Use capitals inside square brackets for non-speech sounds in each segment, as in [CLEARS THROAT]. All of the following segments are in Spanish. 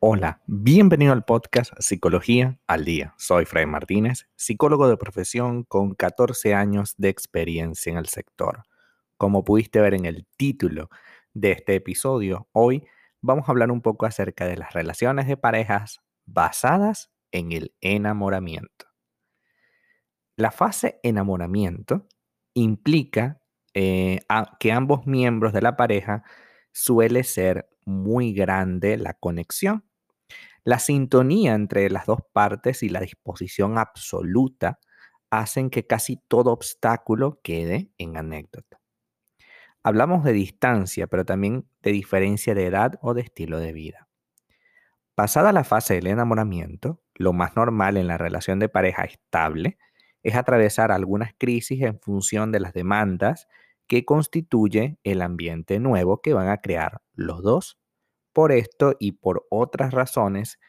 Hola, bienvenido al podcast Psicología al Día. Soy Fred Martínez, psicólogo de profesión con 14 años de experiencia en el sector. Como pudiste ver en el título de este episodio, hoy vamos a hablar un poco acerca de las relaciones de parejas basadas en el enamoramiento. La fase enamoramiento implica eh, que ambos miembros de la pareja suele ser muy grande la conexión. La sintonía entre las dos partes y la disposición absoluta hacen que casi todo obstáculo quede en anécdota. Hablamos de distancia, pero también de diferencia de edad o de estilo de vida. Pasada la fase del enamoramiento, lo más normal en la relación de pareja estable es atravesar algunas crisis en función de las demandas que constituye el ambiente nuevo que van a crear los dos. Por esto y por otras razones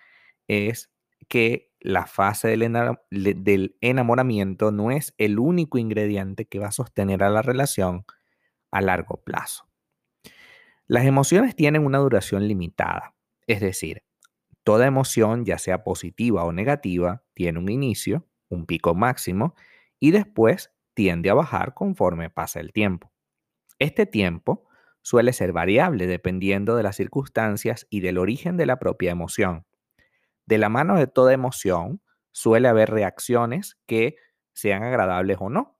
es que la fase del, enamoramiento no es el único ingrediente que va a sostener a la relación a largo plazo. Las emociones tienen una duración limitada, es decir, toda emoción, ya sea positiva o negativa, tiene un inicio, un pico máximo, y después tiende a bajar conforme pasa el tiempo. Este tiempo suele ser variable dependiendo de las circunstancias y del origen de la propia emoción. De la mano de toda emoción suele haber reacciones que sean agradables o no.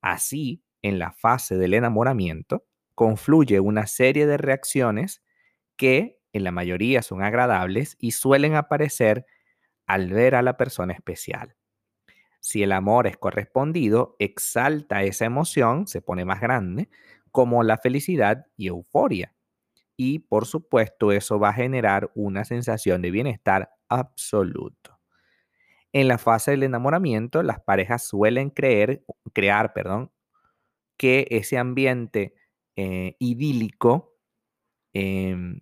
Así, en la fase del enamoramiento, confluye una serie de reacciones que en la mayoría son agradables y suelen aparecer al ver a la persona especial. Si el amor es correspondido, exalta esa emoción, se pone más grande, como la felicidad y euforia. Y por supuesto eso va a generar una sensación de bienestar absoluto. En la fase del enamoramiento, las parejas suelen creer, crear perdón, que ese ambiente eh, idílico em,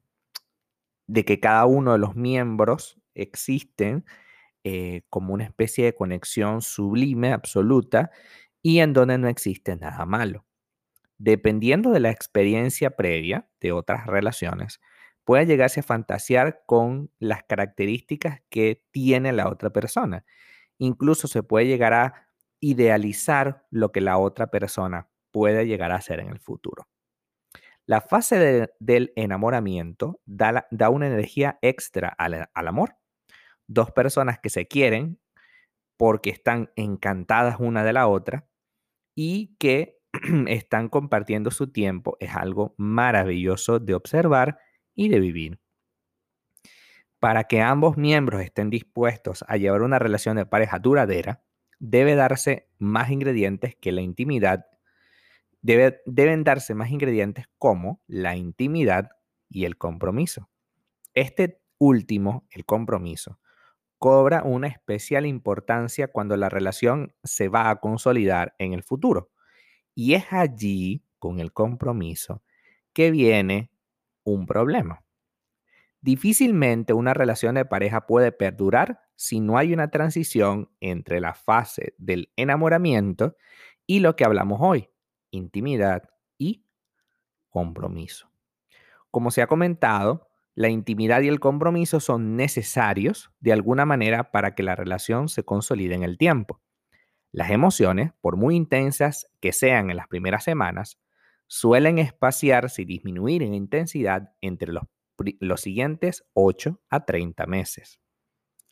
de que cada uno de los miembros existen eh, como una especie de conexión sublime, absoluta, y en donde no existe nada malo. Dependiendo de la experiencia previa de otras relaciones, puede llegarse a fantasear con las características que tiene la otra persona. Incluso se puede llegar a idealizar lo que la otra persona puede llegar a ser en el futuro. La fase del enamoramiento da, una energía extra al amor dos personas que se quieren porque están encantadas una de la otra y que [CLEARS THROAT] están compartiendo su tiempo es algo maravilloso de observar y de vivir. Para que ambos miembros estén dispuestos a llevar una relación de pareja duradera, debe darse más ingredientes que la intimidad. deben darse más ingredientes como la intimidad y el compromiso. Este último, el compromiso, cobra una especial importancia cuando la relación se va a consolidar en el futuro. Y es allí, con el compromiso, que viene un problema. Difícilmente una relación de pareja puede perdurar si no hay una transición entre la fase del enamoramiento y lo que hablamos hoy, intimidad y compromiso. Como se ha comentado, la intimidad y el compromiso son necesarios de alguna manera para que la relación se consolide en el tiempo. Las emociones, por muy intensas que sean en las primeras semanas, suelen espaciarse y disminuir en intensidad entre los, los siguientes 8 a 30 meses.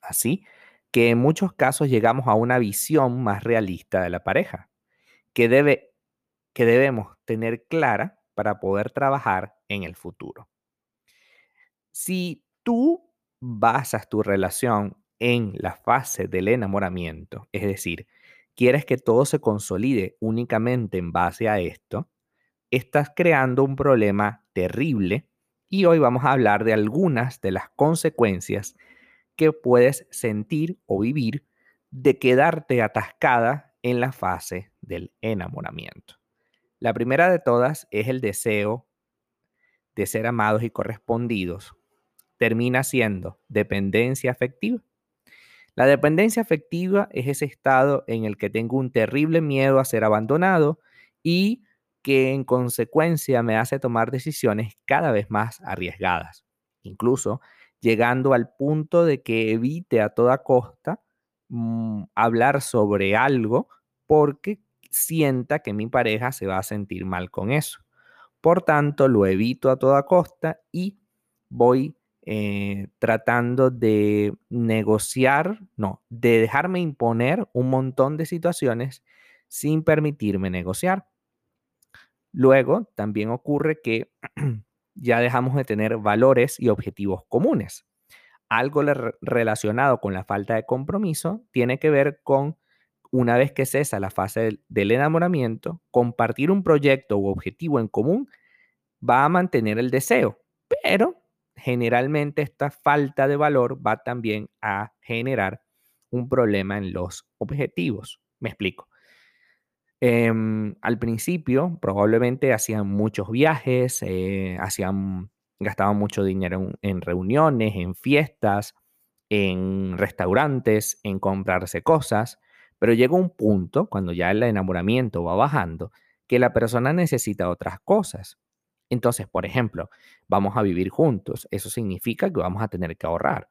Así que en muchos casos llegamos a una visión más realista de la pareja, que, debe, que debemos tener clara para poder trabajar en el futuro. Si tú basas tu relación en la fase del enamoramiento, es decir, quieres que todo se consolide únicamente en base a esto, estás creando un problema terrible y hoy vamos a hablar de algunas de las consecuencias que puedes sentir o vivir de quedarte atascada en la fase del enamoramiento. La primera de todas es el deseo de ser amados y correspondidos termina siendo dependencia afectiva. La dependencia afectiva es ese estado en el que tengo un terrible miedo a ser abandonado y que en consecuencia me hace tomar decisiones cada vez más arriesgadas. Incluso llegando al punto de que evite a toda costa mm, hablar sobre algo porque sienta que mi pareja se va a sentir mal con eso. Por tanto, lo evito a toda costa y voy eh, tratando de negociar, no, de dejarme imponer un montón de situaciones sin permitirme negociar. Luego, también ocurre que [CLEARS THROAT] ya dejamos de tener valores y objetivos comunes. Algo relacionado con la falta de compromiso tiene que ver con, una vez que cesa la fase del enamoramiento, compartir un proyecto u objetivo en común va a mantener el deseo, pero generalmente esta falta de valor va también a generar un problema en los objetivos. Me explico. Em, al principio probablemente hacían muchos viajes, eh, hacían, gastaban mucho dinero en, reuniones, en fiestas, en restaurantes, en comprarse cosas, pero llega un punto, cuando ya el enamoramiento va bajando, que la persona necesita otras cosas. Entonces, por ejemplo, vamos a vivir juntos. Eso significa que vamos a tener que ahorrar.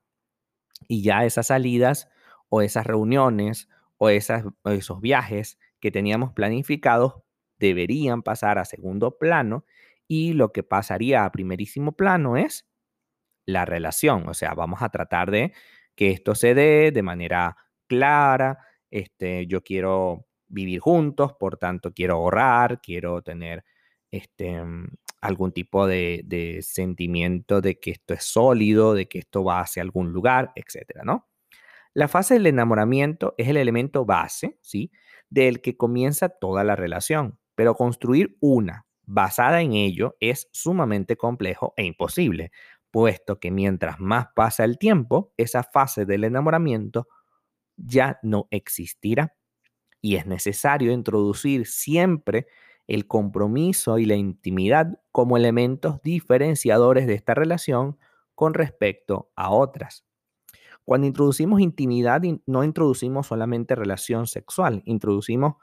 Y ya esas salidas o esas reuniones o, esas, esos viajes que teníamos planificados deberían pasar a segundo plano y lo que pasaría a primerísimo plano es la relación. O sea, vamos a tratar de que esto se dé de manera clara. Este, yo quiero vivir juntos, por tanto quiero ahorrar, quiero tener este, algún tipo de, sentimiento de que esto es sólido, de que esto va hacia algún lugar, etcétera, ¿no? La fase del enamoramiento es el elemento base, ¿sí? Del que comienza toda la relación, pero construir una basada en ello es sumamente complejo e imposible, puesto que mientras más pasa el tiempo, esa fase del enamoramiento ya no existirá y es necesario introducir siempre el compromiso y la intimidad como elementos diferenciadores de esta relación con respecto a otras. Cuando introducimos intimidad, no introducimos solamente relación sexual, introducimos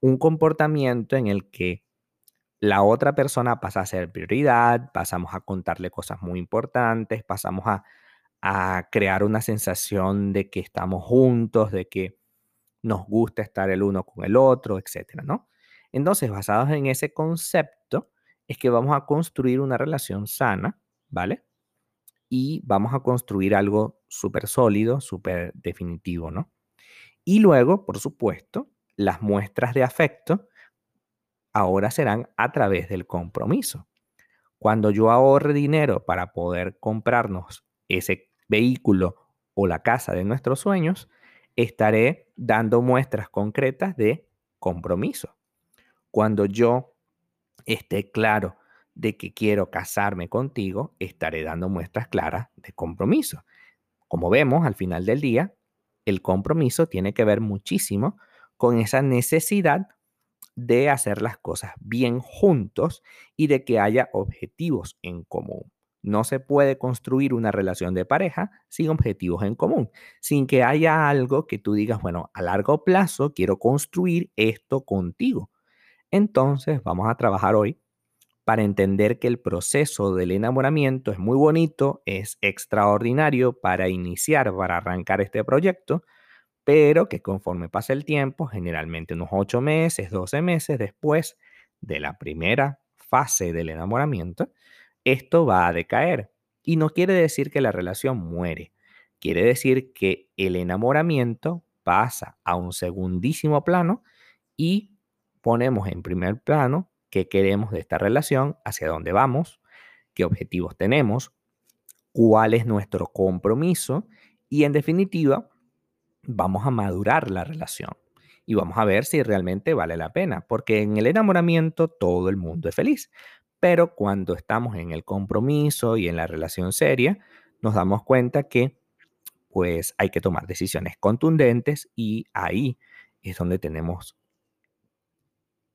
un comportamiento en el que la otra persona pasa a ser prioridad, pasamos a contarle cosas muy importantes, pasamos a, crear una sensación de que estamos juntos, de que nos gusta estar el uno con el otro, etcétera, ¿no? Entonces, basados en ese concepto, es que vamos a construir una relación sana, ¿vale? Y vamos a construir algo súper sólido, súper definitivo, ¿no? Y luego, por supuesto, las muestras de afecto ahora serán a través del compromiso. Cuando yo ahorre dinero para poder comprarnos ese vehículo o la casa de nuestros sueños, estaré dando muestras concretas de compromiso. Cuando yo esté claro de que quiero casarme contigo, estaré dando muestras claras de compromiso. Como vemos, al final del día, el compromiso tiene que ver muchísimo con esa necesidad de hacer las cosas bien juntos y de que haya objetivos en común. No se puede construir una relación de pareja sin objetivos en común, sin que haya algo que tú digas, bueno, a largo plazo quiero construir esto contigo. Entonces, vamos a trabajar hoy para entender que el proceso del enamoramiento es muy bonito, es extraordinario para iniciar, para arrancar este proyecto, pero que conforme pasa el tiempo, generalmente unos 8 meses, 12 meses después de la primera fase del enamoramiento, esto va a decaer. Y no quiere decir que la relación muere, quiere decir que el enamoramiento pasa a un segundísimo plano y ponemos en primer plano qué queremos de esta relación, hacia dónde vamos, qué objetivos tenemos, cuál es nuestro compromiso y en definitiva vamos a madurar la relación y vamos a ver si realmente vale la pena, porque en el enamoramiento todo el mundo es feliz, pero cuando estamos en el compromiso y en la relación seria, nos damos cuenta que pues hay que tomar decisiones contundentes y ahí es donde tenemos